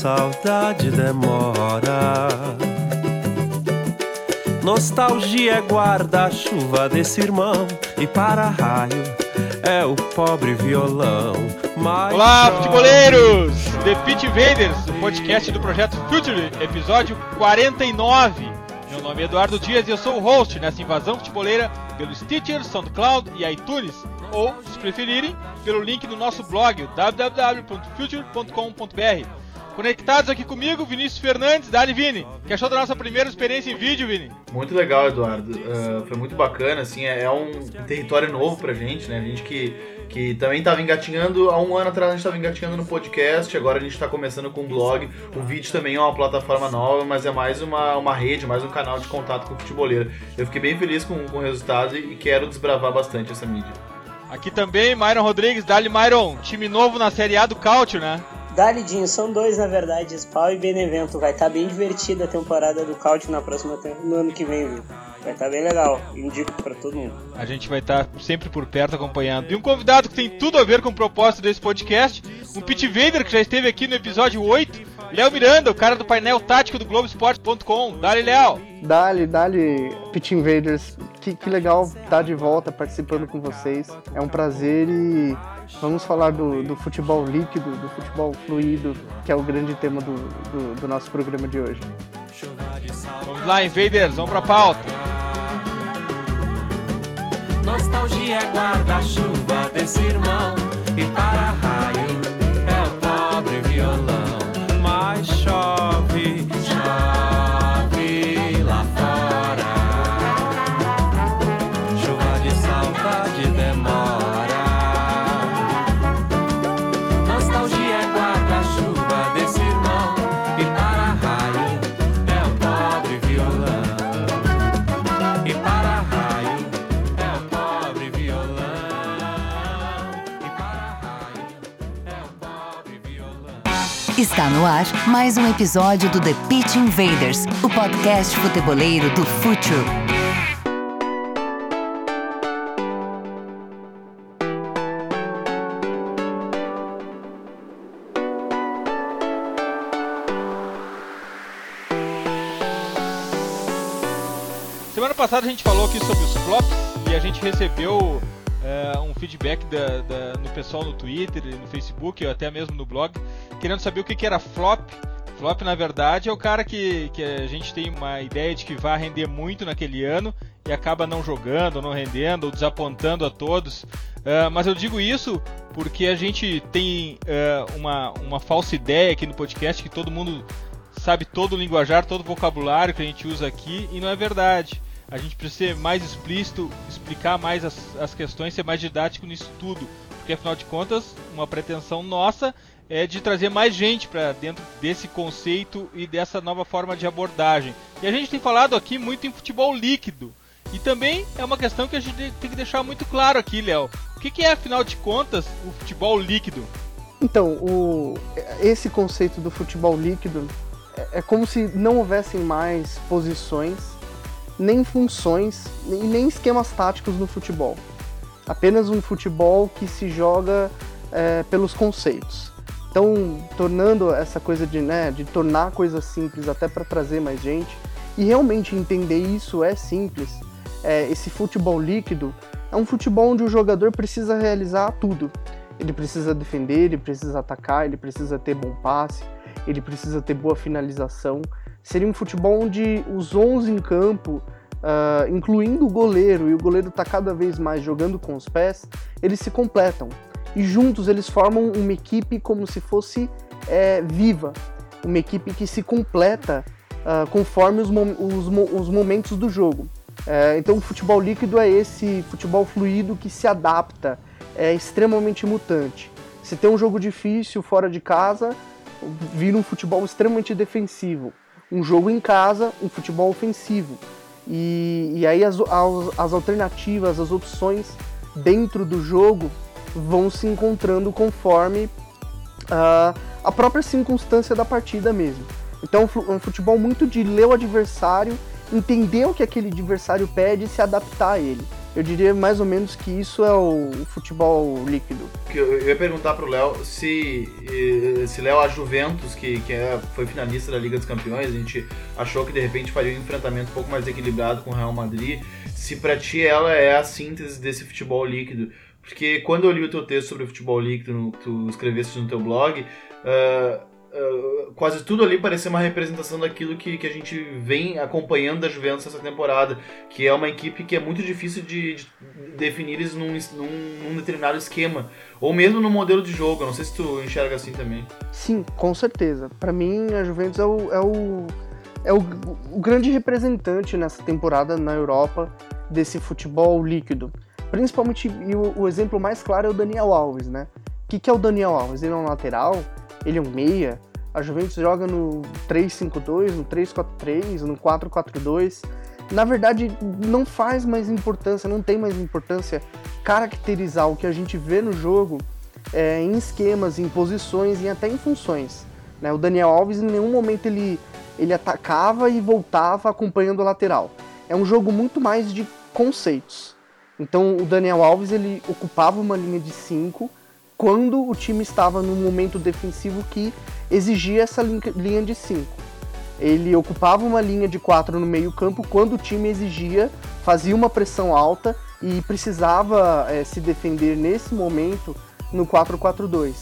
saudade demora. Nostalgia é guarda-chuva desse irmão e para-raio é o pobre violão. Mas Olá, futeboleiros! The Pit Invaders, o podcast do projeto Future, episódio 49. Meu nome é Eduardo Dias e eu sou o host nessa invasão futeboleira pelo Stitcher, SoundCloud e iTunes, ou, se preferirem, pelo link do nosso blog www.future.com.br. Conectados aqui comigo, Vinícius Fernandes, Dani Vini. Que achou da nossa primeira experiência em vídeo, Vini? Muito legal, Eduardo. Uh, foi muito bacana, assim, é, é um território novo pra gente, né? A gente que, que também estava engatinhando, há um ano atrás a gente estava engatinhando no podcast, agora a gente está começando com o blog. O vídeo também é uma plataforma nova, mas é mais uma, uma rede, mais um canal de contato com o futeboleiro. Eu fiquei bem feliz com, com o resultado e quero desbravar bastante essa mídia. Aqui também, Myron Rodrigues, Dali Myron, time novo na Série A do Culture, né? Dalidinho, são dois na verdade, Spawn e Benevento. Vai estar tá bem divertida a temporada do Caute na próxima no ano que vem, viu? Vai estar tá bem legal, indico para todo mundo. A gente vai estar tá sempre por perto acompanhando. E um convidado que tem tudo a ver com o propósito desse podcast, um Pit Vader que já esteve aqui no episódio 8, Léo Miranda, o cara do painel tático do Globoesporte.com. Dali, Léo! Dali, dali, Pit Invaders. Que, que legal estar de volta participando com vocês. É um prazer e vamos falar do, do futebol líquido, do futebol fluido, que é o grande tema do, do, do nosso programa de hoje. Vamos lá, Invaders, vamos pra pauta. Nostalgia é guarda-chuva desse irmão e para raio Está no ar mais um episódio do The Pitch Invaders, o podcast futeboleiro do Futuro. Semana passada a gente falou aqui sobre os flops e a gente recebeu é, um feedback da, da- no pessoal no Twitter, no Facebook, ou até mesmo no blog, querendo saber o que, que era flop. Flop, na verdade, é o cara que, que a gente tem uma ideia de que vai render muito naquele ano e acaba não jogando, não rendendo, ou desapontando a todos. É, mas eu digo isso porque a gente tem é, uma, uma falsa ideia aqui no podcast que todo mundo sabe todo o linguajar, todo o vocabulário que a gente usa aqui e não é verdade. A gente precisa ser mais explícito, explicar mais as, as questões, ser mais didático nisso tudo, porque afinal de contas, uma pretensão nossa é de trazer mais gente para dentro desse conceito e dessa nova forma de abordagem. E a gente tem falado aqui muito em futebol líquido. E também é uma questão que a gente tem que deixar muito claro aqui, Léo. O que, é, afinal de contas, o futebol líquido? Então, o, esse conceito do futebol líquido é, é como se não houvessem mais posições, nem funções, e nem esquemas táticos no futebol. Apenas um futebol que se joga é, pelos conceitos. Então, tornando essa coisa de, né, de tornar coisas simples até para trazer mais gente, e realmente entender isso é simples. É, esse futebol líquido é um futebol onde o jogador precisa realizar tudo. Ele precisa defender, ele precisa atacar, ele precisa ter bom passe, ele precisa ter boa finalização. Seria um futebol onde os 11 em campo, ah, incluindo o goleiro, e o goleiro está cada vez mais jogando com os pés, eles se completam. E juntos eles formam uma equipe como se fosse é, viva, uma equipe que se completa ah, conforme os, os mo- os momentos do jogo. É, então o futebol líquido é esse futebol fluido que se adapta, é extremamente mutante. Se tem um jogo difícil fora de casa, vira um futebol extremamente defensivo. Um jogo em casa, um futebol ofensivo. E, e aí as, as, as alternativas, as opções dentro do jogo vão se encontrando conforme ah, a própria circunstância da partida mesmo. Então é um futebol muito de ler o adversário, entender o que aquele adversário pede e se adaptar a ele. Eu diria mais ou menos que isso é o futebol líquido. Eu ia perguntar pro Léo se se Léo a Juventus, que, que é, foi finalista da Liga dos Campeões, a gente achou que de repente faria um enfrentamento um pouco mais equilibrado com o Real Madrid. Se pra ti ela é a síntese desse futebol líquido. Porque quando eu li o teu texto sobre o futebol líquido, tu escreveste no teu blog, uh, uh, quase tudo ali parecia uma representação daquilo que, que a gente vem acompanhando da Juventus essa temporada, que é uma equipe que é muito difícil de, de definir eles num, num, num, determinado esquema, ou mesmo no modelo de jogo. não sei se tu enxerga assim também. Sim, com certeza. Para mim, a Juventus é o, é o, é o, o grande representante nessa temporada na Europa desse futebol líquido. Principalmente, e o, o exemplo mais claro é o Daniel Alves, né? O que, que é o Daniel Alves? Ele é um lateral ele é um meia. A Juventus joga no 3-5-2, no 3-4-3, no 4-4-2. Na verdade, não faz mais importância, não tem mais importância caracterizar o que a gente vê no jogo é, em esquemas, em posições e até em funções. Né? O Daniel Alves, em nenhum momento, ele, ele atacava e voltava acompanhando o lateral. É um jogo muito mais de conceitos. Então, o Daniel Alves ele ocupava uma linha de 5 quando o time estava num momento defensivo que exigia essa linha de 5. Ele ocupava uma linha de 4 no meio-campo quando o time exigia, fazia uma pressão alta e precisava é, se defender nesse momento no 4-4-2.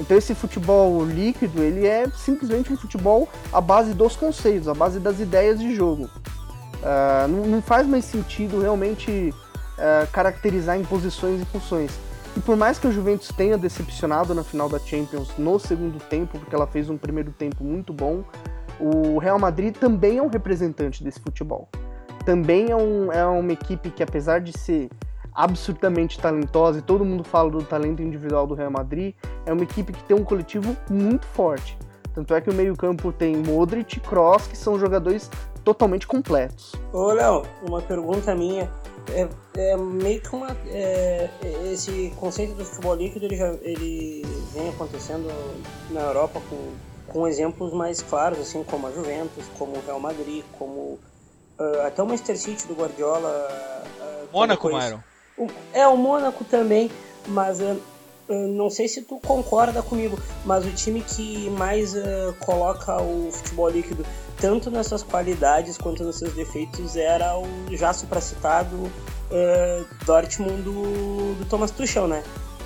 Então esse futebol líquido, ele é simplesmente um futebol à base dos conceitos, à base das ideias de jogo. Uh, não, não, faz mais sentido realmente uh, caracterizar em posições e funções. E por mais que a Juventus tenha decepcionado na final da Champions no segundo tempo, porque ela fez um primeiro tempo muito bom, o Real Madrid também é um representante desse futebol. Também é, um, é uma equipe que, apesar de ser absurdamente talentosa e todo mundo fala do talento individual do Real Madrid, é uma equipe que tem um coletivo muito forte. Tanto é que o meio-campo tem Modric e Kroos, que são jogadores totalmente completos. Ô, Léo, uma pergunta minha é, é meio que uma. É, esse conceito do futebol líquido ele, já, ele vem acontecendo na Europa com, com exemplos mais claros, assim como a Juventus, como o Real Madrid, como uh, até o Manchester City do Guardiola. Uh, Mônaco, Myron. É, o Mônaco também, mas uh, não sei se tu concorda comigo, mas o time que mais coloca o futebol líquido tanto nas suas qualidades quanto nos seus defeitos, era o já supracitado uh, Dortmund do, do Thomas Tuchel, né?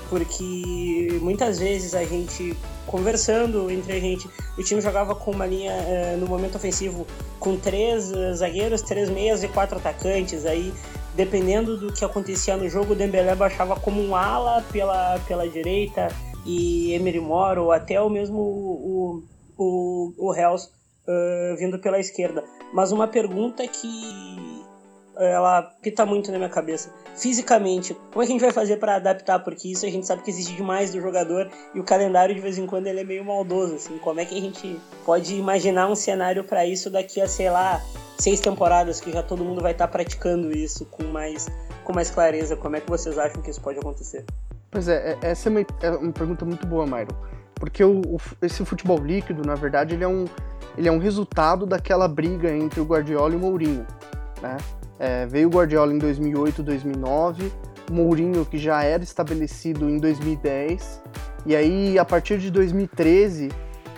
Porque muitas vezes a gente, conversando entre a gente, o time jogava com uma linha, uh, no momento ofensivo, com três uh, zagueiros, três meias e quatro atacantes. Aí, dependendo do que acontecia no jogo, o Dembélé baixava como um ala pela, pela direita e Emery Moro, ou até o mesmo o, o, o Hells uh, vindo pela esquerda. Mas uma pergunta que ela pita muito na minha cabeça. Fisicamente, como é que a gente vai fazer para adaptar? Porque isso a gente sabe que exige demais do jogador e o calendário de vez em quando ele é meio maldoso, assim. Como é que a gente pode imaginar um cenário para isso daqui a, sei lá, seis temporadas que já todo mundo vai estar tá praticando isso com mais com mais clareza? Como é que vocês acham que isso pode acontecer? Pois é, é essa é uma, é uma pergunta muito boa, Myron. Porque o, o, esse futebol líquido, na verdade, ele é um ele é um resultado daquela briga entre o Guardiola e o Mourinho. Né? É, veio o Guardiola em 2008, 2009, o Mourinho que já era estabelecido em 2010, e aí a partir de 2013,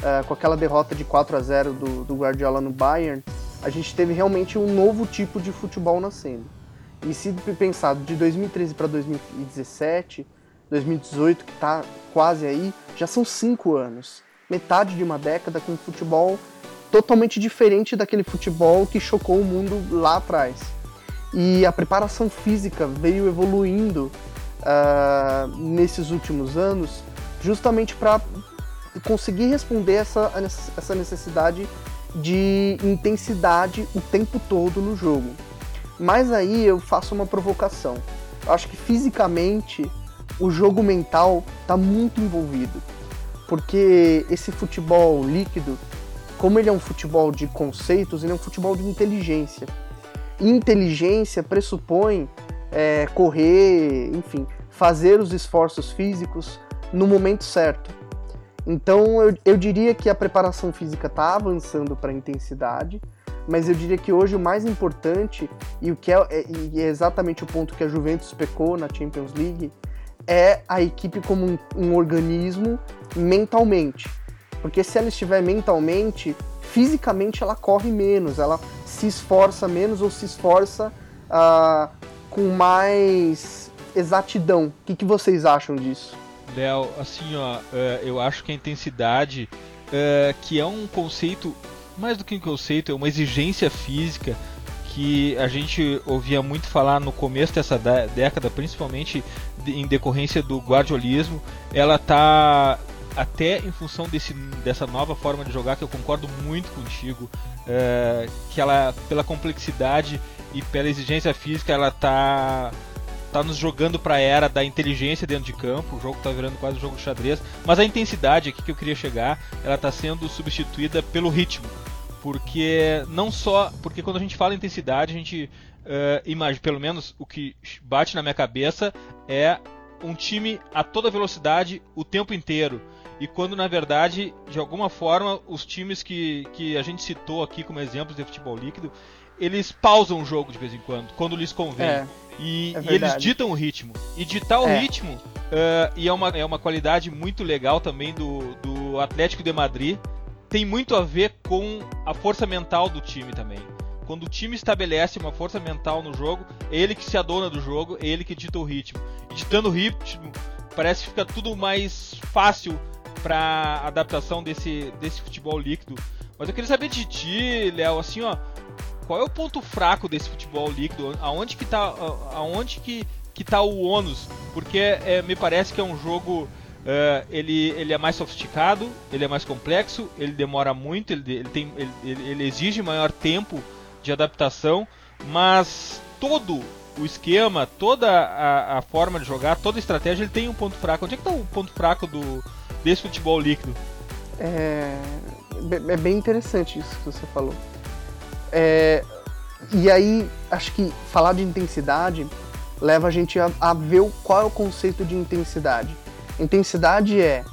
é, com aquela derrota de 4 a 0 do, do Guardiola no Bayern, a gente teve realmente um novo tipo de futebol nascendo. E se pensar de 2013 para 2017, 2018, que está quase aí, já são cinco anos. Metade de uma década com futebol totalmente diferente daquele futebol que chocou o mundo lá atrás. E a preparação física veio evoluindo uh, nesses últimos anos, justamente para conseguir responder essa, essa necessidade de intensidade o tempo todo no jogo. Mas aí eu faço uma provocação. Eu acho que fisicamente o jogo mental está muito envolvido, porque esse futebol líquido como ele é um futebol de conceitos, ele é um futebol de inteligência. Inteligência pressupõe é, correr, enfim, fazer os esforços físicos no momento certo. Então eu, eu diria que a preparação física está avançando para a intensidade, mas eu diria que hoje o mais importante, e o que é, é, é exatamente o ponto que a Juventus pecou na Champions League, é a equipe como um, um organismo mentalmente. Porque se ela estiver mentalmente, fisicamente ela corre menos, ela se esforça menos ou se esforça uh, com mais exatidão. O que, que vocês acham disso? Léo, assim, ó, uh, eu acho que a intensidade, uh, que é um conceito, mais do que um conceito, é uma exigência física que a gente ouvia muito falar no começo dessa década, principalmente em decorrência do guardiolismo, ela tá até em função desse, dessa nova forma de jogar que eu concordo muito contigo, é, que ela pela complexidade e pela exigência física ela tá tá nos jogando para a era da inteligência dentro de campo. O jogo tá virando quase um jogo de xadrez, mas a intensidade aqui que eu queria chegar, ela tá sendo substituída pelo ritmo. Porque não só, porque quando a gente fala intensidade, a gente uh, imagina, pelo menos o que bate na minha cabeça é um time a toda velocidade o tempo inteiro. E quando na verdade, de alguma forma, os times que, que a gente citou aqui como exemplos de futebol líquido, eles pausam o jogo de vez em quando, quando lhes convém. É, e, é e, eles ditam o ritmo. E ditar o é. ritmo, uh, e é uma, é uma qualidade muito legal também do, do Atlético de Madrid, tem muito a ver com a força mental do time também. Quando o time estabelece uma força mental no jogo, é ele que se adona do jogo, é ele que dita o ritmo. E ditando o ritmo, parece que fica tudo mais fácil para adaptação desse, desse futebol líquido. Mas eu queria saber de ti, Léo, assim, ó, qual é o ponto fraco desse futebol líquido? Aonde que tá, aonde que, que tá o ônus? Porque é, me parece que é um jogo Uh, ele, ele é mais sofisticado, ele é mais complexo, ele demora muito, ele, ele, tem, ele, ele exige maior tempo de adaptação, mas todo o esquema, toda a, a, forma de jogar, toda a estratégia, ele tem um ponto fraco. Onde é que está o ponto fraco do, desse futebol líquido? É, é bem interessante isso que você falou. É, e aí, acho que falar de intensidade leva a gente a, a ver qual é o conceito de intensidade. Intensidade é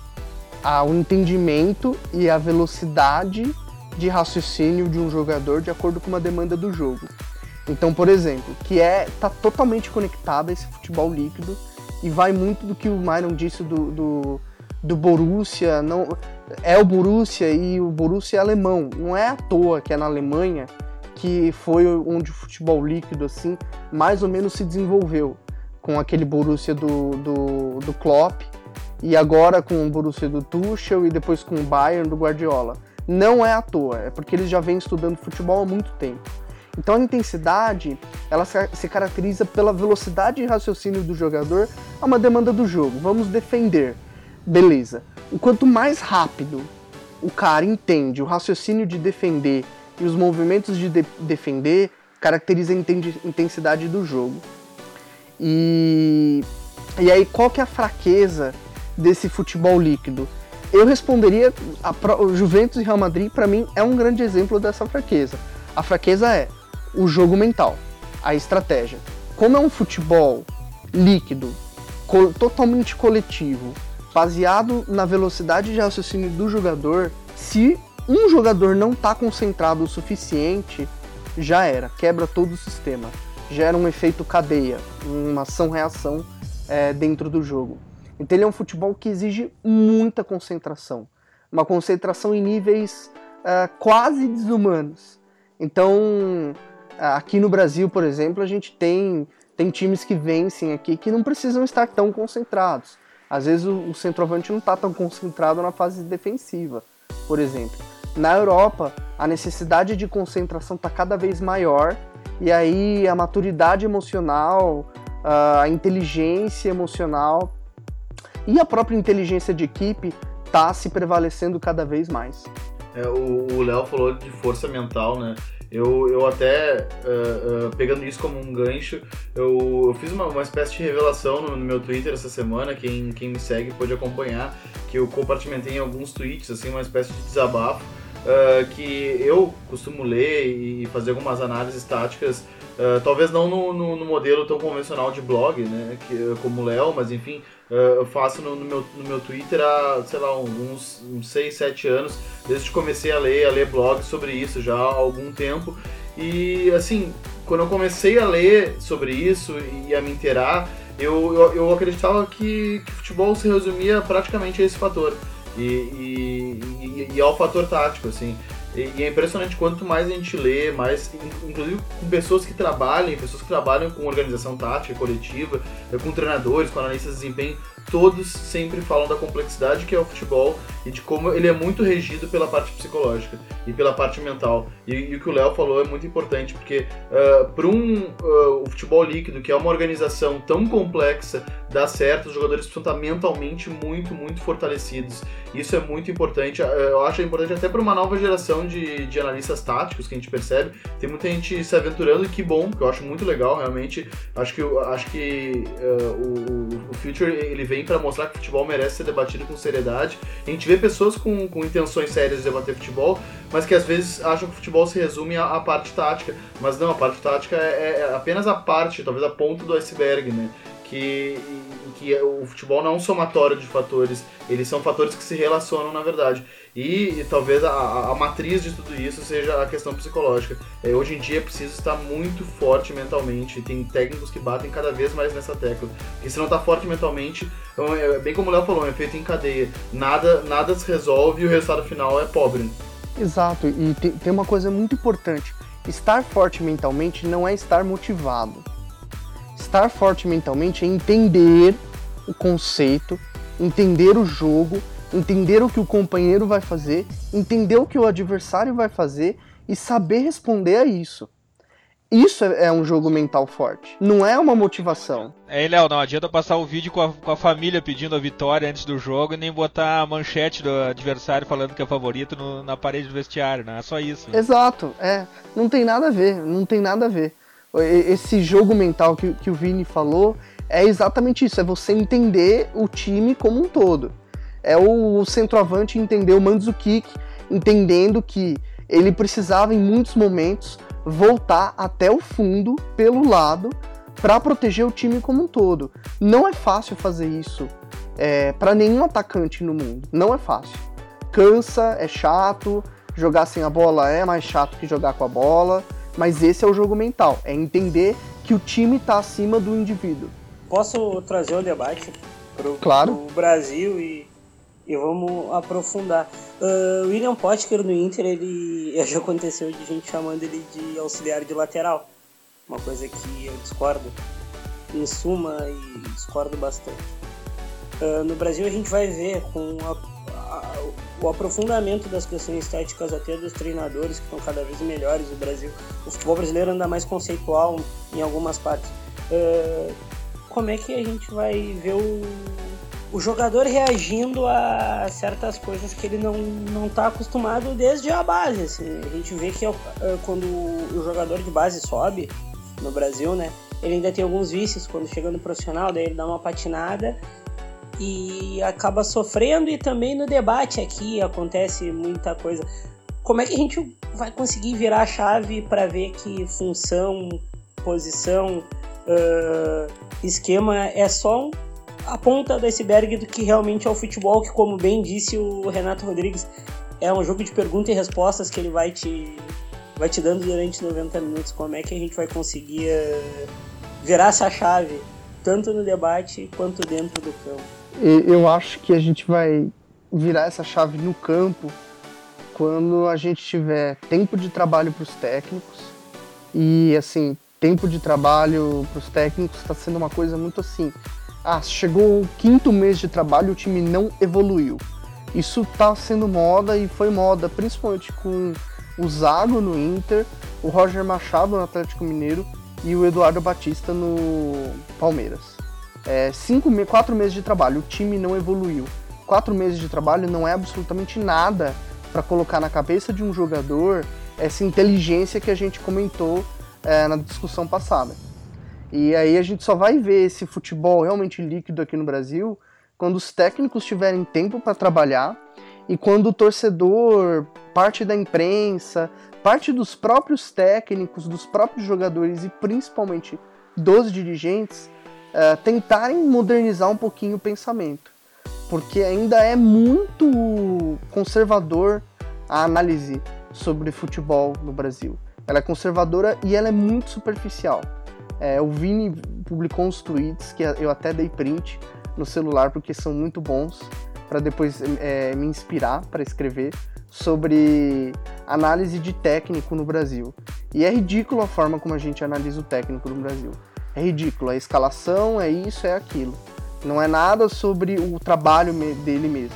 a, o entendimento e a velocidade de raciocínio de um jogador de acordo com uma demanda do jogo. Então, por exemplo, que é tá totalmente conectado a esse futebol líquido e vai muito do que o Myron disse do, do, do Borussia, não é o Borussia e o Borussia é alemão. Não é à toa que é na Alemanha que foi onde o futebol líquido assim mais ou menos se desenvolveu com aquele Borussia do, do, do Klopp e agora com o Borussia do Tuchel e depois com o Bayern do Guardiola. Não é à toa, é porque eles já vêm estudando futebol há muito tempo. Então a intensidade, ela se caracteriza pela velocidade de raciocínio do jogador a uma demanda do jogo. Vamos defender. Beleza. O quanto mais rápido o cara entende o raciocínio de defender e os movimentos de, de defender, caracteriza a intensidade do jogo. E, e aí, qual que é a fraqueza desse futebol líquido? Eu responderia, a, o Juventus e Real Madrid, para mim, é um grande exemplo dessa fraqueza. A fraqueza é o jogo mental, a estratégia. Como é um futebol líquido, co totalmente coletivo, baseado na velocidade de raciocínio do jogador, se um jogador não está concentrado o suficiente, já era, quebra todo o sistema, gera um efeito cadeia, uma ação-reação é, dentro do jogo. Então ele é um futebol que exige muita concentração, uma concentração em níveis é, quase desumanos. Então aqui no Brasil, por exemplo, a gente tem, tem times que vencem aqui que não precisam estar tão concentrados. Às vezes o, o centroavante não está tão concentrado na fase defensiva, por exemplo. Na Europa, a necessidade de concentração está cada vez maior e aí a maturidade emocional, a inteligência emocional e a própria inteligência de equipe está se prevalecendo cada vez mais. É, o Léo falou de força mental, né? Eu, eu até, uh, uh, pegando isso como um gancho, eu, eu fiz uma, uma espécie de revelação no, no, meu Twitter essa semana, quem, quem me segue pode acompanhar, que eu compartilhei em alguns tweets, assim, uma espécie de desabafo, uh, que eu costumo ler e fazer algumas análises táticas Uh, talvez não no, no, no, modelo tão convencional de blog, né, que, como o Léo, mas enfim, eu faço no, no, meu, no meu Twitter há, sei lá, uns, uns 6, 7 anos, desde que comecei a ler, a ler blogs sobre isso já há algum tempo. E assim, quando eu comecei a ler sobre isso e a me inteirar, eu, eu, eu acreditava que, que futebol se resumia praticamente a esse fator. E, e, e, e ao fator tático, assim. E, é impressionante quanto mais a gente lê, mais, inclusive com pessoas que trabalham, pessoas que trabalham com organização tática coletiva, com treinadores, com analistas de desempenho, todos sempre falam da complexidade que é o futebol e de como ele é muito regido pela parte psicológica e pela parte mental. E, e o que o Léo falou é muito importante, porque uh, para um, uh, o futebol líquido, que é uma organização tão complexa, dar certo, os jogadores precisam estar mentalmente muito, muito fortalecidos. Isso é muito importante. Uh, eu acho importante até para uma nova geração de, de analistas táticos que a gente percebe. Tem muita gente se aventurando e que bom, que eu acho muito legal, realmente. Acho que, acho que o, o Future ele vem para mostrar que o futebol merece ser debatido com seriedade. A gente vê pessoas com, com intenções sérias de debater futebol, mas que às vezes acham que o futebol se resume à, à parte tática. Mas não, a parte tática é, é, apenas a parte, talvez a ponta do iceberg, né? Que, que o futebol não é um somatório de fatores, eles são fatores que se relacionam na verdade. E, e talvez a, a, matriz de tudo isso seja a questão psicológica. É, hoje em dia é preciso estar muito forte mentalmente. Tem técnicos que batem cada vez mais nessa tecla. Porque se não está forte mentalmente, é, é, bem como o Léo falou, é feito em cadeia. Nada, nada se resolve e o resultado final é pobre. Exato, e tem, tem uma coisa muito importante. Estar forte mentalmente não é estar motivado. Estar forte mentalmente é entender o conceito, entender o jogo entender o que o companheiro vai fazer, entender o que o adversário vai fazer e saber responder a isso. Isso é, um jogo mental forte, não é uma motivação. É, Léo, não adianta passar o vídeo com a, com a, família pedindo a vitória antes do jogo e nem botar a manchete do adversário falando que é favorito no, na parede do vestiário, não é só isso. Né? Exato, é. Não tem nada a ver, não tem nada a ver. Esse jogo mental que, que o Vini falou é exatamente isso, é você entender o time como um todo é o centroavante entender o Mandzukic, entendendo que ele precisava em muitos momentos voltar até o fundo pelo lado para proteger o time como um todo. Não é fácil fazer isso é, para nenhum atacante no mundo. Não é fácil. Cansa, é chato. Jogar sem a bola é mais chato que jogar com a bola. Mas esse é o jogo mental. É entender que o time está acima do indivíduo. Posso trazer o debate para o claro. Brasil e e vamos aprofundar. Uh, William Potker no Inter, ele já aconteceu de gente chamando ele de auxiliar de lateral. Uma coisa que eu discordo em suma e discordo bastante. Uh, no Brasil a gente vai ver com a, a, o aprofundamento das questões estéticas até dos treinadores que estão cada vez melhores no Brasil. O futebol brasileiro anda mais conceitual em algumas partes. Uh, como é que a gente vai ver o o jogador reagindo a certas coisas que ele não, não tá acostumado desde a base. Assim. A gente vê que é, quando o jogador de base sobe no Brasil, né? Ele ainda tem alguns vícios quando chega no profissional, daí ele dá uma patinada e acaba sofrendo e também no debate aqui acontece muita coisa. Como é que a gente vai conseguir virar a chave para ver que função, posição, uh, esquema é só a ponta do iceberg do que realmente é o futebol, que como bem disse o Renato Rodrigues, é um jogo de perguntas e respostas que ele vai te, vai te dando durante 90 minutos. Como é que a gente vai conseguir uh, virar essa chave, tanto no debate quanto dentro do campo? Eu acho que a gente vai virar essa chave no campo quando a gente tiver tempo de trabalho para os técnicos e assim tempo de trabalho para os técnicos está sendo uma coisa muito assim ah, chegou o quinto mês de trabalho o time não evoluiu. Isso tá sendo moda e foi moda, principalmente com o Zago no Inter, o Roger Machado no Atlético Mineiro e o Eduardo Batista no Palmeiras. É, cinco, quatro meses de trabalho, o time não evoluiu. Quatro meses de trabalho não é absolutamente nada para colocar na cabeça de um jogador essa inteligência que a gente comentou é, na discussão passada. E aí a gente só vai ver esse futebol realmente líquido aqui no Brasil quando os técnicos tiverem tempo para trabalhar e quando o torcedor parte da imprensa, parte dos próprios técnicos, dos próprios jogadores e principalmente dos dirigentes uh, tentarem modernizar um pouquinho o pensamento, porque ainda é muito conservador a análise sobre futebol no Brasil. Ela é conservadora e ela é muito superficial. É, o Vini publicou uns tweets que eu até dei print no celular porque são muito bons para depois é, me inspirar para escrever sobre análise de técnico no Brasil. E é ridículo a forma como a gente analisa o técnico no Brasil. É ridículo, a escalação é isso, é aquilo. Não é nada sobre o trabalho dele mesmo.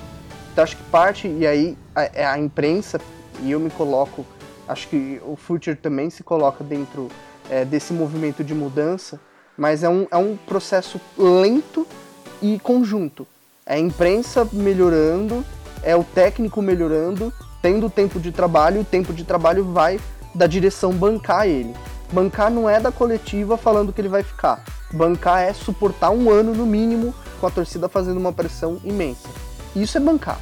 Então acho que parte, e aí a, a imprensa, e eu me coloco, acho que o Future também se coloca dentro é, desse movimento de mudança, mas é um, é um processo lento e conjunto. É a imprensa melhorando, é o técnico melhorando, tendo tempo de trabalho, o tempo de trabalho vai da direção bancar ele. Bancar não é da coletiva falando que ele vai ficar. Bancar é suportar um ano no mínimo com a torcida fazendo uma pressão imensa. Isso é bancar.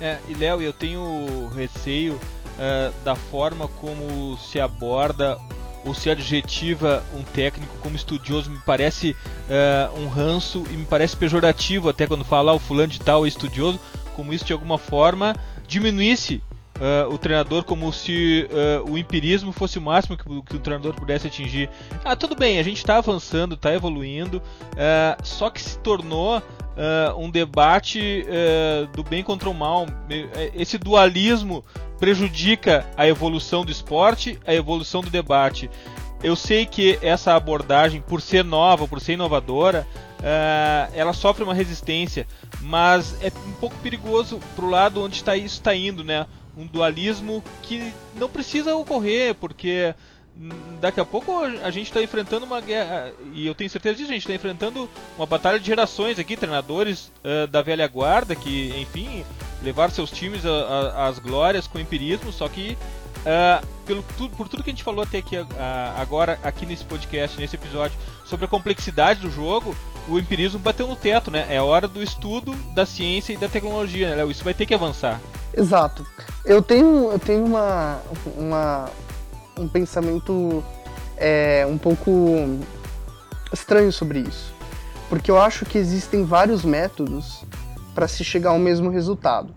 É, e Léo, eu tenho receio uh, da forma como se aborda ou se adjetiva um técnico como estudioso. Me parece uh, um ranço e me parece pejorativo até quando fala ah, o fulano de tal é estudioso, como isso de alguma forma diminuísse Uh, o treinador como se uh, o empirismo fosse o máximo que, que, o treinador pudesse atingir. Ah, tudo bem, a gente está avançando, está evoluindo, uh, só que se tornou um debate do bem contra o mal. Esse dualismo prejudica a evolução do esporte, a evolução do debate. Eu sei que essa abordagem, por ser nova, por ser inovadora, ela sofre uma resistência, mas é um pouco perigoso para o lado onde está isso está indo, né? Um dualismo que não precisa ocorrer, porque daqui a pouco a gente está enfrentando uma guerra, e eu tenho certeza disso, a gente está enfrentando uma batalha de gerações aqui, treinadores uh, da velha guarda que, enfim, levaram seus times às glórias com empirismo, só que uh, pelo, tu, por tudo que a gente falou até aqui uh, agora, aqui nesse podcast, nesse episódio, sobre a complexidade do jogo, o empirismo bateu no teto, né? É hora do estudo da ciência e da tecnologia, né, Léo? Isso vai ter que avançar. Exato. Eu tenho, eu tenho uma, uma, um pensamento é, um pouco estranho sobre isso. Porque eu acho que existem vários métodos para se chegar ao mesmo resultado.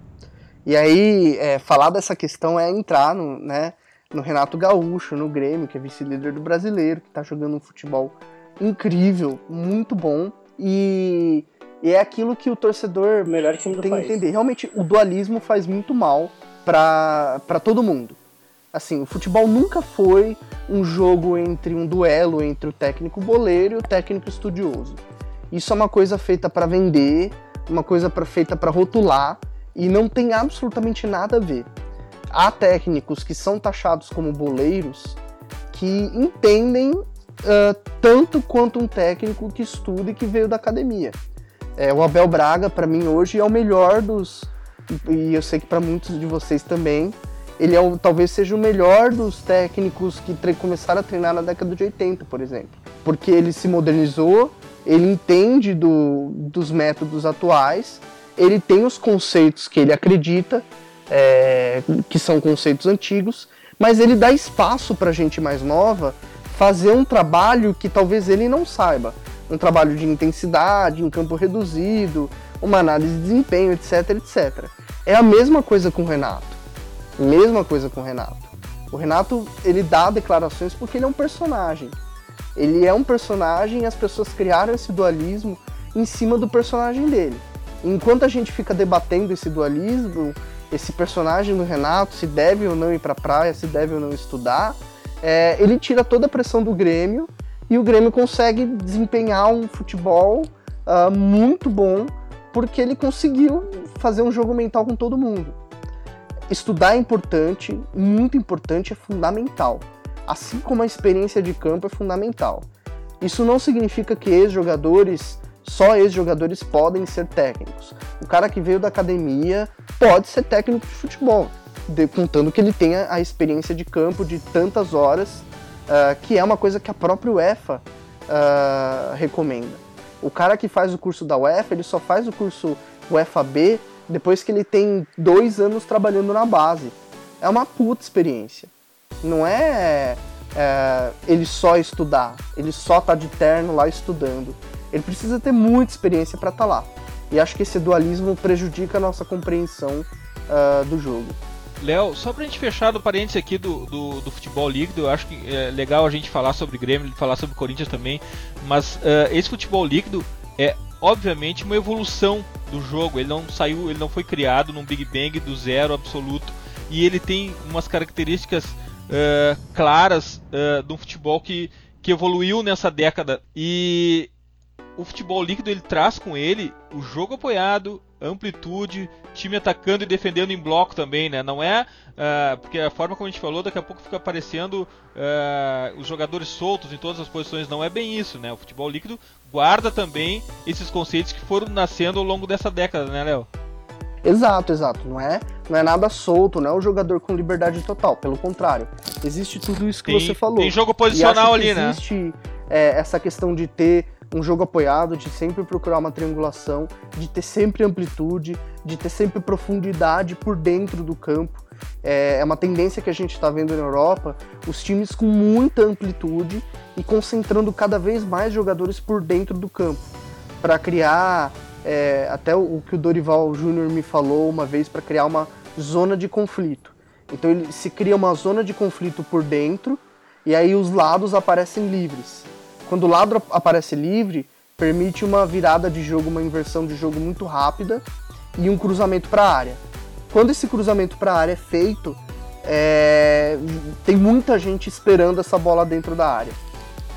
E aí, é, falar dessa questão é entrar no, né, no Renato Gaúcho, no Grêmio, que é vice-líder do brasileiro, que está jogando um futebol incrível, muito bom. E e é aquilo que o torcedor Melhor time do tem país. que entender. Realmente, o dualismo faz muito mal para todo mundo. Assim, o futebol nunca foi um jogo entre um duelo entre o técnico boleiro e o técnico estudioso. Isso é uma coisa feita para vender, uma coisa pra, feita para rotular e não tem absolutamente nada a ver. Há técnicos que são taxados como boleiros que entendem tanto quanto um técnico que estuda e que veio da academia. É, o Abel Braga, para mim, hoje é o melhor dos. E eu sei que para muitos de vocês também. Ele é o, talvez seja o melhor dos técnicos que começaram a treinar na década de 80, por exemplo. Porque ele se modernizou, ele entende do, dos métodos atuais, ele tem os conceitos que ele acredita, é, que são conceitos antigos, mas ele dá espaço para gente mais nova fazer um trabalho que talvez ele não saiba um trabalho de intensidade, em campo reduzido, uma análise de desempenho, etc, etc. É a mesma coisa com o Renato. Mesma coisa com o Renato. O Renato, ele dá declarações porque ele é um personagem. Ele é um personagem e as pessoas criaram esse dualismo em cima do personagem dele. Enquanto a gente fica debatendo esse dualismo, esse personagem do Renato, se deve ou não ir para a praia, se deve ou não estudar, é, ele tira toda a pressão do Grêmio e o Grêmio consegue desempenhar um futebol uh, muito bom porque ele conseguiu fazer um jogo mental com todo mundo. Estudar é importante, muito importante, é fundamental. Assim como a experiência de campo é fundamental. Isso não significa que ex-jogadores, só ex-jogadores podem ser técnicos. O cara que veio da academia pode ser técnico de futebol, de, contando que ele tenha a experiência de campo de tantas horas uh, que é uma coisa que a própria UEFA uh, recomenda. O cara que faz o curso da UEFA, ele só faz o curso UEFA B depois que ele tem dois anos trabalhando na base. é uma puta experiência. Não é, é ele só estudar, ele só tá de terno lá estudando. Ele precisa ter muita experiência para estar tá lá. E acho que esse dualismo prejudica a nossa compreensão uh, do jogo. Léo, só pra gente fechar do parênteses aqui do, do, do, futebol líquido, eu acho que é legal a gente falar sobre Grêmio, falar sobre Corinthians também, mas uh, esse futebol líquido é obviamente uma evolução do jogo. Ele não saiu, ele não foi criado num Big Bang do zero absoluto e ele tem umas características uh, claras uh, de um futebol que, que evoluiu nessa década e o futebol líquido ele traz com ele o jogo apoiado, amplitude, time atacando e defendendo em bloco também, né? Não é uh, porque a forma como a gente falou, daqui a pouco fica aparecendo uh, os jogadores soltos em todas as posições. Não é bem isso, né? O futebol líquido guarda também esses conceitos que foram nascendo ao longo dessa década, né, Léo? Exato, exato. Não é, não é nada solto, não é o jogador com liberdade total. Pelo contrário, existe tudo isso que tem, você falou. Tem jogo posicional ali, né? Existe é, essa questão de ter um jogo apoiado, de sempre procurar uma triangulação, de ter sempre amplitude, de ter sempre profundidade por dentro do campo. É, é uma tendência que a gente está vendo na Europa, os times com muita amplitude e concentrando cada vez mais jogadores por dentro do campo, para criar, é, até o que o Dorival Júnior me falou uma vez, para criar uma zona de conflito. Então ele se cria uma zona de conflito por dentro e aí os lados aparecem livres. Quando o lado aparece livre, permite uma virada de jogo, uma inversão de jogo muito rápida e um cruzamento para a área. Quando esse cruzamento para a área é feito, é... tem muita gente esperando essa bola dentro da área.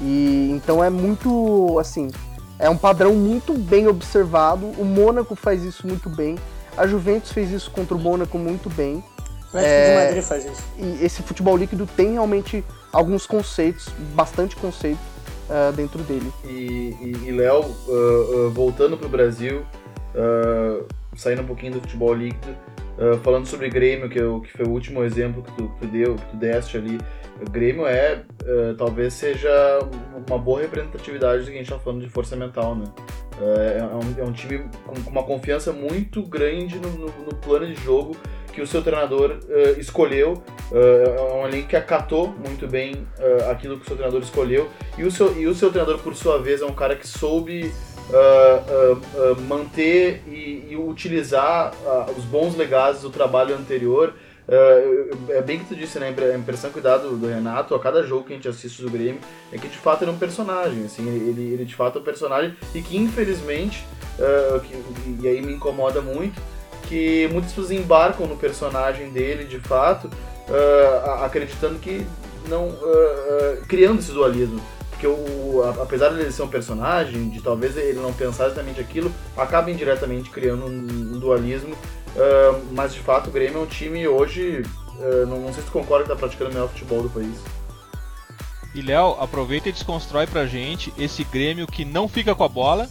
E então é muito assim, é um padrão muito bem observado. O Mônaco faz isso muito bem. A Juventus fez isso contra o Mônaco muito bem. O é... de Madrid faz isso. E esse futebol líquido tem realmente alguns conceitos, bastante conceitos uh, dentro dele. E, e, e Léo, uh, uh, voltando para o Brasil, saindo um pouquinho do futebol líquido, falando sobre Grêmio, que, eu, que foi o último exemplo que tu, que tu deu, que tu deste ali. O Grêmio é, talvez seja uma boa representatividade do que a gente está falando de força mental, né? É, é, um, é um time com, uma confiança muito grande no, no, no plano de jogo que o seu treinador uh, escolheu. Uh, é um elenco que acatou muito bem uh, aquilo que o seu treinador escolheu. E o, seu, e o seu treinador, por sua vez, é um cara que soube manter e, e utilizar os bons legados do trabalho anterior. é bem que tu disse, né? A impressão que dá do, do, Renato a cada jogo que a gente assiste do Grêmio é que de fato ele é um personagem. Assim, ele, ele de fato é um personagem e que infelizmente, que, e aí me incomoda muito, que muitas pessoas embarcam no personagem dele de fato, uh, acreditando que não. Uh, uh, criando esse dualismo. Porque o, apesar de ele ser um personagem, de talvez ele não pensar exatamente aquilo, acaba indiretamente criando um, um dualismo. mas de fato o Grêmio é um time hoje. Não, não, sei se tu concorda que está praticando o melhor futebol do país. E Léo, aproveita e desconstrói pra gente esse Grêmio que não fica com a bola,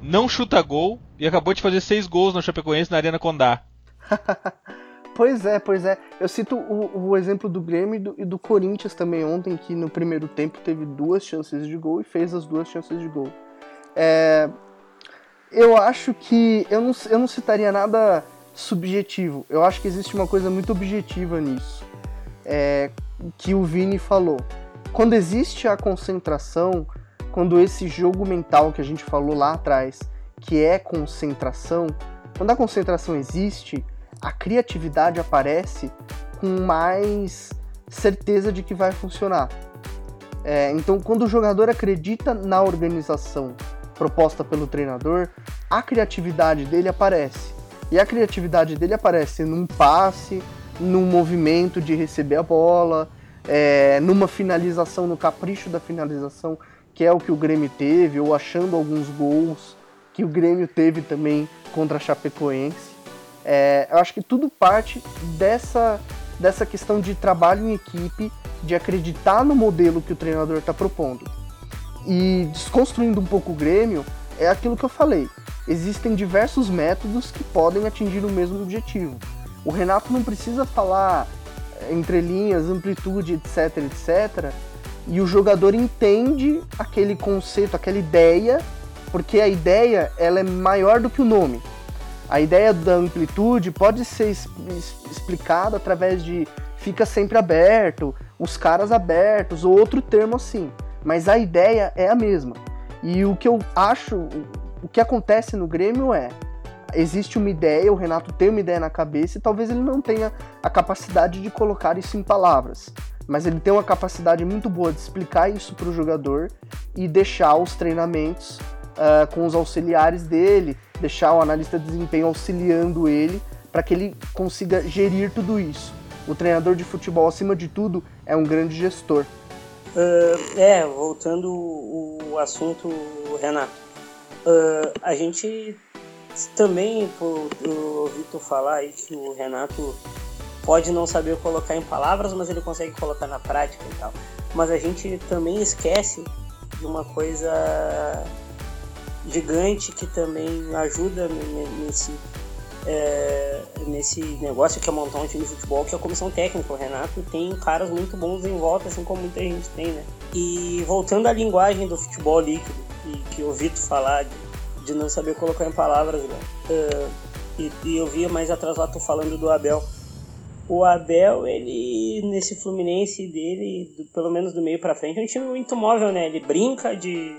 não chuta gol e acabou de fazer seis gols no Chapecoense na Arena Condá. pois é, pois é. Eu cito o, o exemplo do Grêmio e do, e do, Corinthians também ontem, que no primeiro tempo teve duas chances de gol e fez as duas chances de gol. É, eu acho que eu não, eu não citaria nada subjetivo. Eu acho que existe uma coisa muito objetiva nisso. É, que o Vini falou. Quando existe a concentração, quando esse jogo mental que a gente falou lá atrás, que é concentração, quando a concentração existe, a criatividade aparece com mais certeza de que vai funcionar. É, então, quando o jogador acredita na organização proposta pelo treinador, a criatividade dele aparece. E a criatividade dele aparece num passe, num movimento de receber a bola, é, numa finalização, no capricho da finalização que é o que o Grêmio teve, ou achando alguns gols que o Grêmio teve também contra a Chapecoense. É, eu acho que tudo parte dessa, dessa questão de trabalho em equipe, de acreditar no modelo que o treinador está propondo. E desconstruindo um pouco o Grêmio, é aquilo que eu falei. Existem diversos métodos que podem atingir o mesmo objetivo. O Renato não precisa falar entre linhas, amplitude, etc, etc, e o jogador entende aquele conceito, aquela ideia, porque a ideia ela é maior do que o nome. A ideia da amplitude pode ser explicada através de fica sempre aberto, os caras abertos, ou outro termo assim. Mas a ideia é a mesma. E o que eu acho, o que acontece no Grêmio é, existe uma ideia, o Renato tem uma ideia na cabeça e talvez ele não tenha a capacidade de colocar isso em palavras. Mas ele tem uma capacidade muito boa de explicar isso para o jogador e deixar os treinamentos ah, com os auxiliares dele, deixar o analista de desempenho auxiliando ele para que ele consiga gerir tudo isso. O treinador de futebol, acima de tudo, é um grande gestor. Ah, é, voltando o assunto, Renato. Ah, a gente também, eu ouvi tu falar aí que o Renato pode não saber colocar em palavras, mas ele consegue colocar na prática e tal. Mas a gente também esquece de uma coisa gigante que também ajuda ne- ne- nesse, é, nesse negócio que é montar um time de futebol, que é a comissão técnica. O Renato tem caras muito bons em volta, assim como muita gente tem, né? E voltando à linguagem do futebol líquido, que, que eu ouvi tu falar de, de não saber colocar em palavras, né? Ah, e, e eu via mais atrás lá tu falando do Abel. O Abel, ele, nesse Fluminense dele, do- pelo menos do meio pra frente, é um time muito móvel, né? Ele brinca de,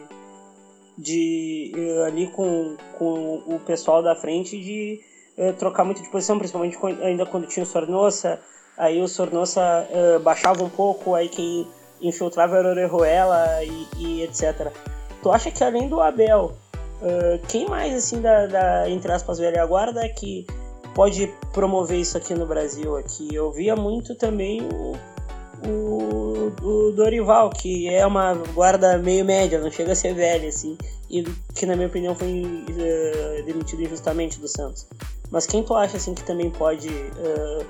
de eh, ali com, com o pessoal da frente de eh, trocar muito de posição, principalmente quando- ainda quando tinha o Sornossa. Aí o Sornossa eh, baixava um pouco, aí quem infiltrava era o Orejuela e, e etc. Tu acha que além do Abel, quem mais assim da, da entre aspas velha guarda que pode promover isso aqui no Brasil aqui? Eu via muito também o, o, o Dorival, que é uma guarda meio média, não chega a ser velha, assim, e que na minha opinião foi eh, demitido injustamente do Santos. Mas quem tu acha assim que também pode eh,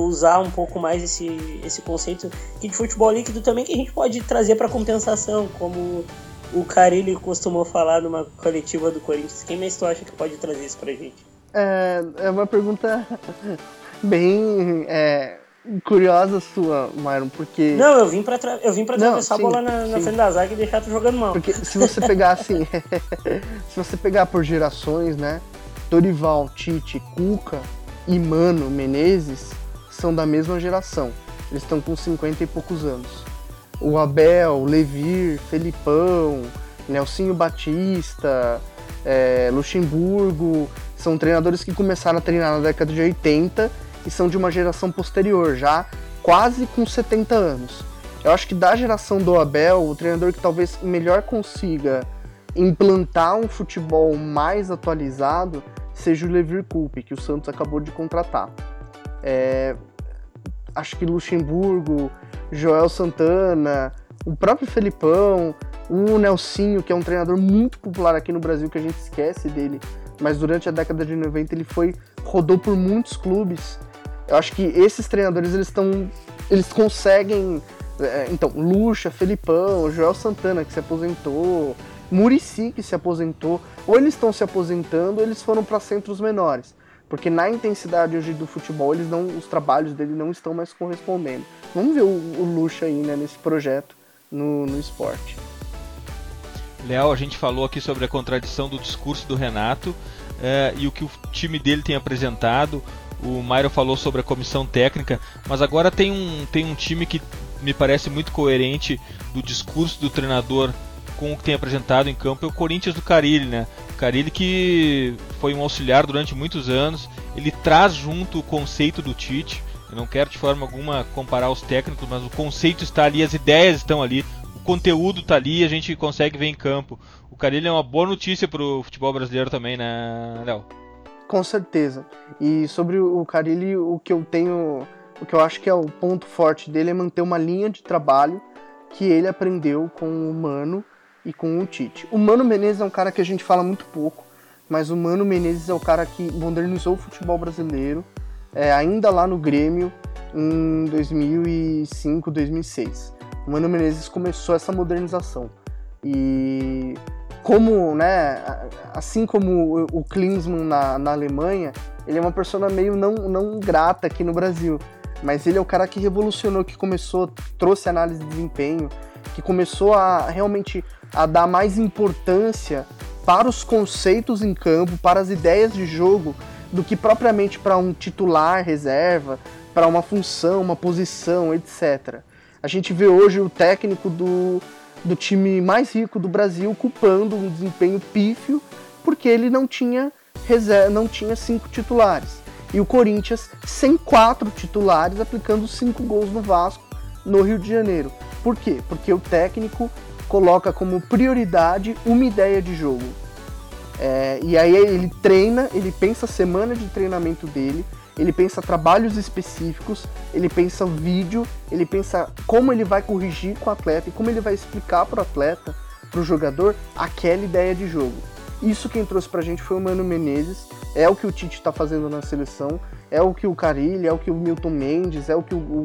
usar um pouco mais esse, esse conceito que de futebol líquido também que a gente pode trazer para compensação, como o Carilli costumou falar numa coletiva do Corinthians. Quem mais tu acha que pode trazer isso pra gente? É, é uma pergunta bem é, curiosa sua, Myron, porque... Não, eu vim pra, tra- eu vim pra Não, atravessar sim, a bola na, na frente da zaga e deixar tu jogando mal. Porque se você pegar assim, se você pegar por gerações, né? Dorival, Tite, Cuca e Mano Menezes são da mesma geração. Eles estão com 50 e poucos anos. O Abel, Levir, Felipão, Nelsinho Batista, é, Luxemburgo, são treinadores que começaram a treinar na década de 80 e são de uma geração posterior, já quase com 70 anos. Eu acho que da geração do Abel, o treinador que talvez melhor consiga implantar um futebol mais atualizado seja o Levir Coupe, que o Santos acabou de contratar. É, acho que Luxemburgo, Joel Santana, o próprio Felipão, o Nelsinho, que é um treinador muito popular aqui no Brasil, que a gente esquece dele, mas durante a década de 90 ele foi rodou por muitos clubes. Eu acho que esses treinadores eles estão eles conseguem é, então, Lucha, Felipão, Joel Santana que se aposentou, Murici que se aposentou, ou eles estão se aposentando, ou eles foram para centros menores. Porque na intensidade hoje do futebol, eles não, os trabalhos dele não estão mais correspondendo. Vamos ver o, o Lucha aí, né, nesse projeto no, no esporte. Léo, a gente falou aqui sobre a contradição do discurso do Renato eh, e o que o time dele tem apresentado. O Mairo falou sobre a comissão técnica, mas agora tem um, tem um time que me parece muito coerente do discurso do treinador com o que tem apresentado em campo é o Corinthians do Carilli, né? O Carilli que foi um auxiliar durante muitos anos, ele traz junto o conceito do Tite. Eu não quero de forma alguma comparar os técnicos, mas o conceito está ali, as ideias estão ali, o conteúdo está ali, a gente consegue ver em campo. O Carilli é uma boa notícia para o futebol brasileiro também, né, Léo? Com certeza. E sobre o Carilli, o que eu tenho, o que eu acho que é o ponto forte dele é manter uma linha de trabalho que ele aprendeu com o Mano e com o Tite. O Mano Menezes é um cara que a gente fala muito pouco, mas o Mano Menezes é o cara que modernizou o futebol brasileiro, é, ainda lá no Grêmio em 2005, 2006. O Mano Menezes começou essa modernização. E como, né, assim como o Klinsmann na, na Alemanha, ele é uma pessoa meio não, não grata aqui no Brasil. Mas ele é o cara que revolucionou, que começou, trouxe análise de desempenho, que começou a realmente a dar mais importância para os conceitos em campo, para as ideias de jogo, do que propriamente para um titular reserva, para uma função, uma posição, etc. A gente vê hoje o técnico do, do time mais rico do Brasil culpando um desempenho pífio porque ele não tinha reserva, não tinha cinco titulares. E o Corinthians sem quatro titulares aplicando cinco gols no Vasco no Rio de Janeiro. Por quê? Porque o técnico coloca como prioridade uma ideia de jogo. É, e aí ele treina, ele pensa a semana de treinamento dele, ele pensa trabalhos específicos, ele pensa vídeo, ele pensa como ele vai corrigir com o atleta e como ele vai explicar para o atleta, para o jogador, aquela ideia de jogo. Isso quem trouxe para a gente foi o Mano Menezes, é o que o Tite está fazendo na seleção, é o que o Carilli, é o que o Milton Mendes, é o que o, o,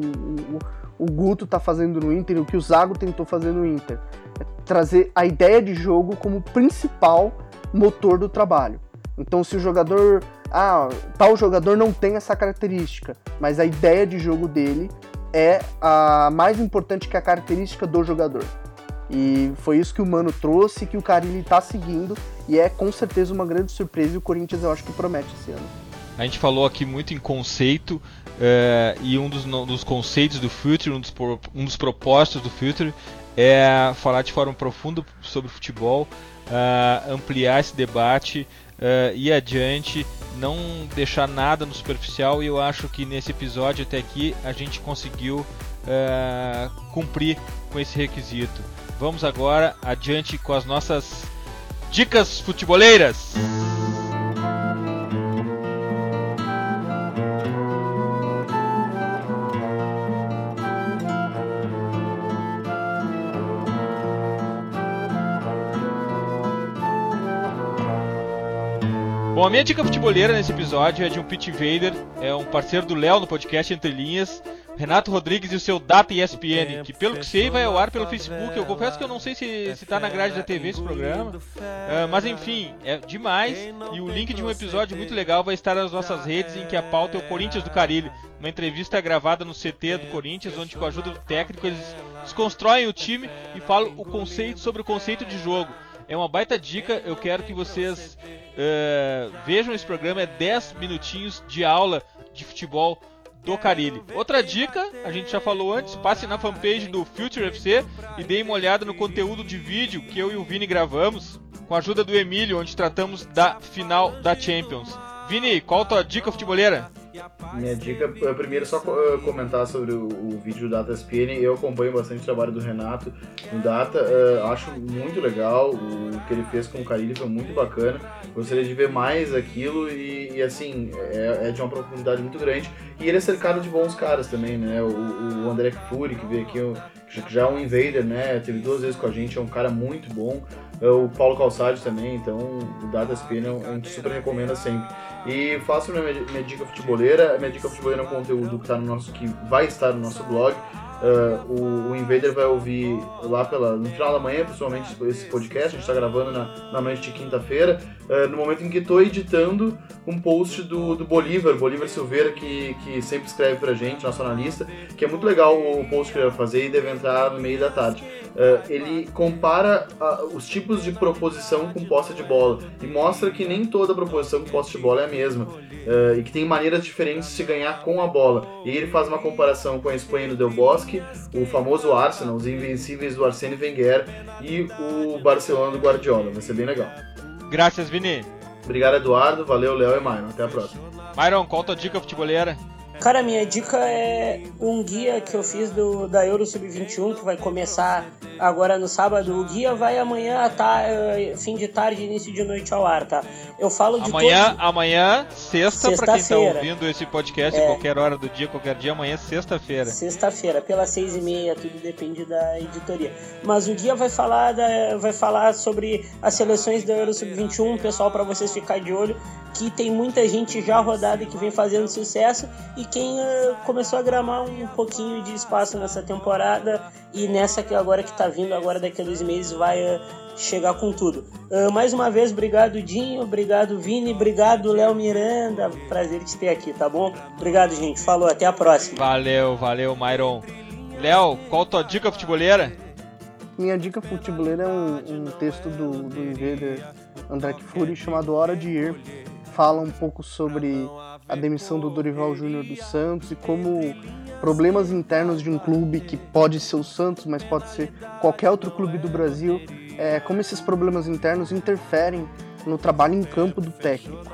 o, o Guto está fazendo no Inter, o que o Zago tentou fazer no Inter. É trazer a ideia de jogo como principal motor do trabalho. Então, se o jogador, ah, tal jogador não tem essa característica, mas a ideia de jogo dele é a mais importante que a característica do jogador. E foi isso que o Mano trouxe, que o Carilli está seguindo, e é com certeza uma grande surpresa e o Corinthians eu acho que promete esse ano. A gente falou aqui muito em conceito, uh, e um dos, dos, conceitos do Future, um dos, um dos propósitos do Future, é falar de forma profunda sobre futebol, uh, ampliar esse debate, uh, ir adiante, não deixar nada no superficial. E eu acho que nesse episódio até aqui a gente conseguiu uh, cumprir com esse requisito. Vamos agora adiante com as nossas dicas futeboleiras. Bom, a minha dica futebolera nesse episódio é de um Pit Invader, é um parceiro do Léo no podcast Entre Linhas, Renato Rodrigues e o seu Data ESPN, que pelo que sei vai ao ar pelo Facebook. Eu confesso que eu não sei se, se tá na grade da TV esse programa, uh, mas enfim, é demais. E o link de um episódio muito legal vai estar nas nossas redes, em que a pauta é o Corinthians do Carilho, uma entrevista gravada no CT do Corinthians, onde com a ajuda do técnico eles desconstroem o time e falam o conceito sobre o conceito de jogo. É uma baita dica, eu quero que vocês uh, vejam esse programa, é 10 minutinhos de aula de futebol do Carilli. Outra dica, a gente já falou antes, passe na fanpage do Future FC e dê uma olhada no conteúdo de vídeo que eu e o Vini gravamos com a ajuda do Emílio, onde tratamos da final da Champions. Vini, qual a tua dica futeboleira? Minha dica, é primeiro só comentar sobre o, o vídeo do Data SPN. Eu acompanho bastante o trabalho do Renato no Data, uh, acho muito legal o que ele fez com o Carilli, foi muito bacana. Gostaria de ver mais aquilo e, e assim, é, é, de uma profundidade muito grande. E ele é cercado de bons caras também, né? O, o André Fury, que veio aqui, que já é um invader, né? Teve duas vezes com a gente, é um cara muito bom. É o Paulo Calçade também, então o Data SPN a gente super recomenda sempre. E faço minha, minha dica futeboleira. A minha dica futeboleira é um conteúdo que, tá no nosso, que vai estar no nosso blog. Uh, o, o, Invader vai ouvir lá pela, no final da manhã, pessoalmente, esse podcast. A gente está gravando na, na noite de quinta-feira. Uh, no momento em que estou editando um post do, do Bolívar, Bolívar Silveira, que, que sempre escreve pra gente, nosso analista, que é muito legal o post que ele vai fazer e deve entrar no meio da tarde. Uh, ele compara os tipos de proposição com posse de bola e mostra que nem toda proposição com posse de bola é a mesma e que tem maneiras diferentes de se ganhar com a bola. E ele faz uma comparação com a Espanha do Del Bosque o famoso Arsenal, os invencíveis do Arsene Wenger e o Barcelona do Guardiola. Vai ser bem legal. Graças, Vini. Obrigado, Eduardo. Valeu, Léo e Myron. Até a próxima. Myron, qual a tua dica futebolera? Cara, minha dica é um guia que eu fiz do, da Euro Sub-21, que vai começar agora no sábado. O guia vai amanhã, tá, fim de tarde, início de noite ao ar, tá? Eu falo de amanhã, todos... Amanhã, sexta, sexta pra quem tá ouvindo esse podcast, é, qualquer hora do dia, qualquer dia, amanhã, sexta-feira. Sexta-feira, pelas seis e meia, tudo depende da editoria. Mas o guia vai falar, da, vai falar sobre as seleções da Euro Sub-21, pessoal, para vocês ficar de olho, que tem muita gente já rodada que vem fazendo sucesso e quem uh, começou a gramar um pouquinho de espaço nessa temporada e nessa que agora que tá vindo, agora daqui a dois meses, vai uh, chegar com tudo. Uh, mais uma vez, obrigado Dinho, obrigado Vini, obrigado Léo Miranda, prazer te ter aqui, tá bom? Obrigado, gente. Falou, até a próxima. Valeu, valeu, Myron. Léo, qual tua dica futeboleira? Minha dica futeboleira é um, um texto do, do Invader André Kfouri, chamado Hora de Ir. Fala um pouco sobre a demissão do Dorival Júnior dos Santos e como problemas internos de um clube que pode ser o Santos, mas pode ser qualquer outro clube do Brasil, é, como esses problemas internos interferem no trabalho em campo do técnico.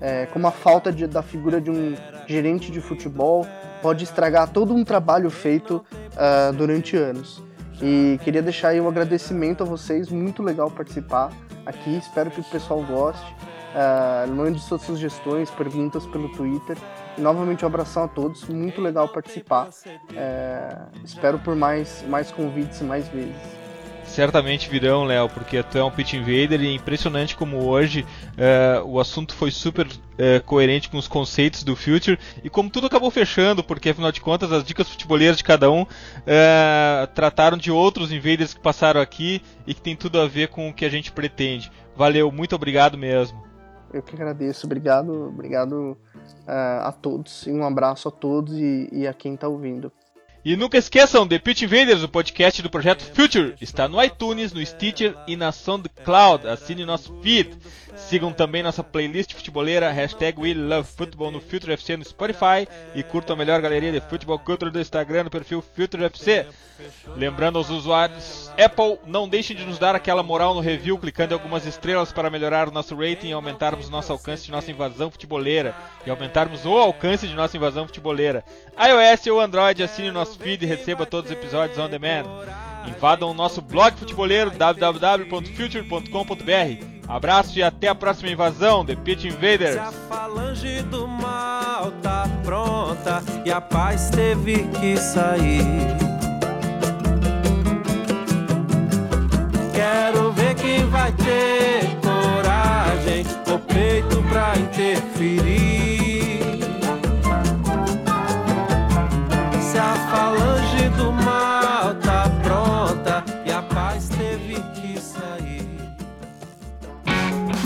É, como a falta de, da figura de um gerente de futebol pode estragar todo um trabalho feito uh, durante anos. E queria deixar aí um agradecimento a vocês, muito legal participar aqui, espero que o pessoal goste. Uh, mande suas sugestões, perguntas pelo Twitter. E novamente um abração a todos, muito legal participar. Uh, espero por mais, mais convites e mais vezes certamente virão, Léo, porque tu é um pitch invader e é impressionante como hoje uh, o assunto foi super uh, coerente com os conceitos do Future e como tudo acabou fechando, porque afinal de contas as dicas futeboleiras de cada um uh, trataram de outros invaders que passaram aqui e que tem tudo a ver com o que a gente pretende. Valeu, muito obrigado mesmo. Eu que agradeço, obrigado, obrigado a todos e um abraço a todos e, e a quem está ouvindo. E nunca esqueçam, The Pitch Invaders, o podcast do projeto Future, está no iTunes, no Stitcher e na SoundCloud. Assine nosso feed. Sigam também nossa playlist futeboleira, hashtag WeLoveFootball no Future FC no Spotify e curtam a melhor galeria de futebol culture do Instagram no perfil Future FC. Lembrando aos usuários Apple, não deixem de nos dar aquela moral no review, clicando em algumas estrelas para melhorar o nosso rating e aumentarmos nosso alcance de nossa invasão futeboleira. E aumentarmos o alcance de nossa invasão futeboleira. iOS ou Android, assine nosso feed e receba todos os episódios on demand. Invadam o nosso blog futeboleiro www.future.com.br. Abraço e até a próxima invasão, The Pit Invaders. A falange do mal tá pronta e a paz teve que sair. Quero ver quem vai ter coragem ou peito pra interferir.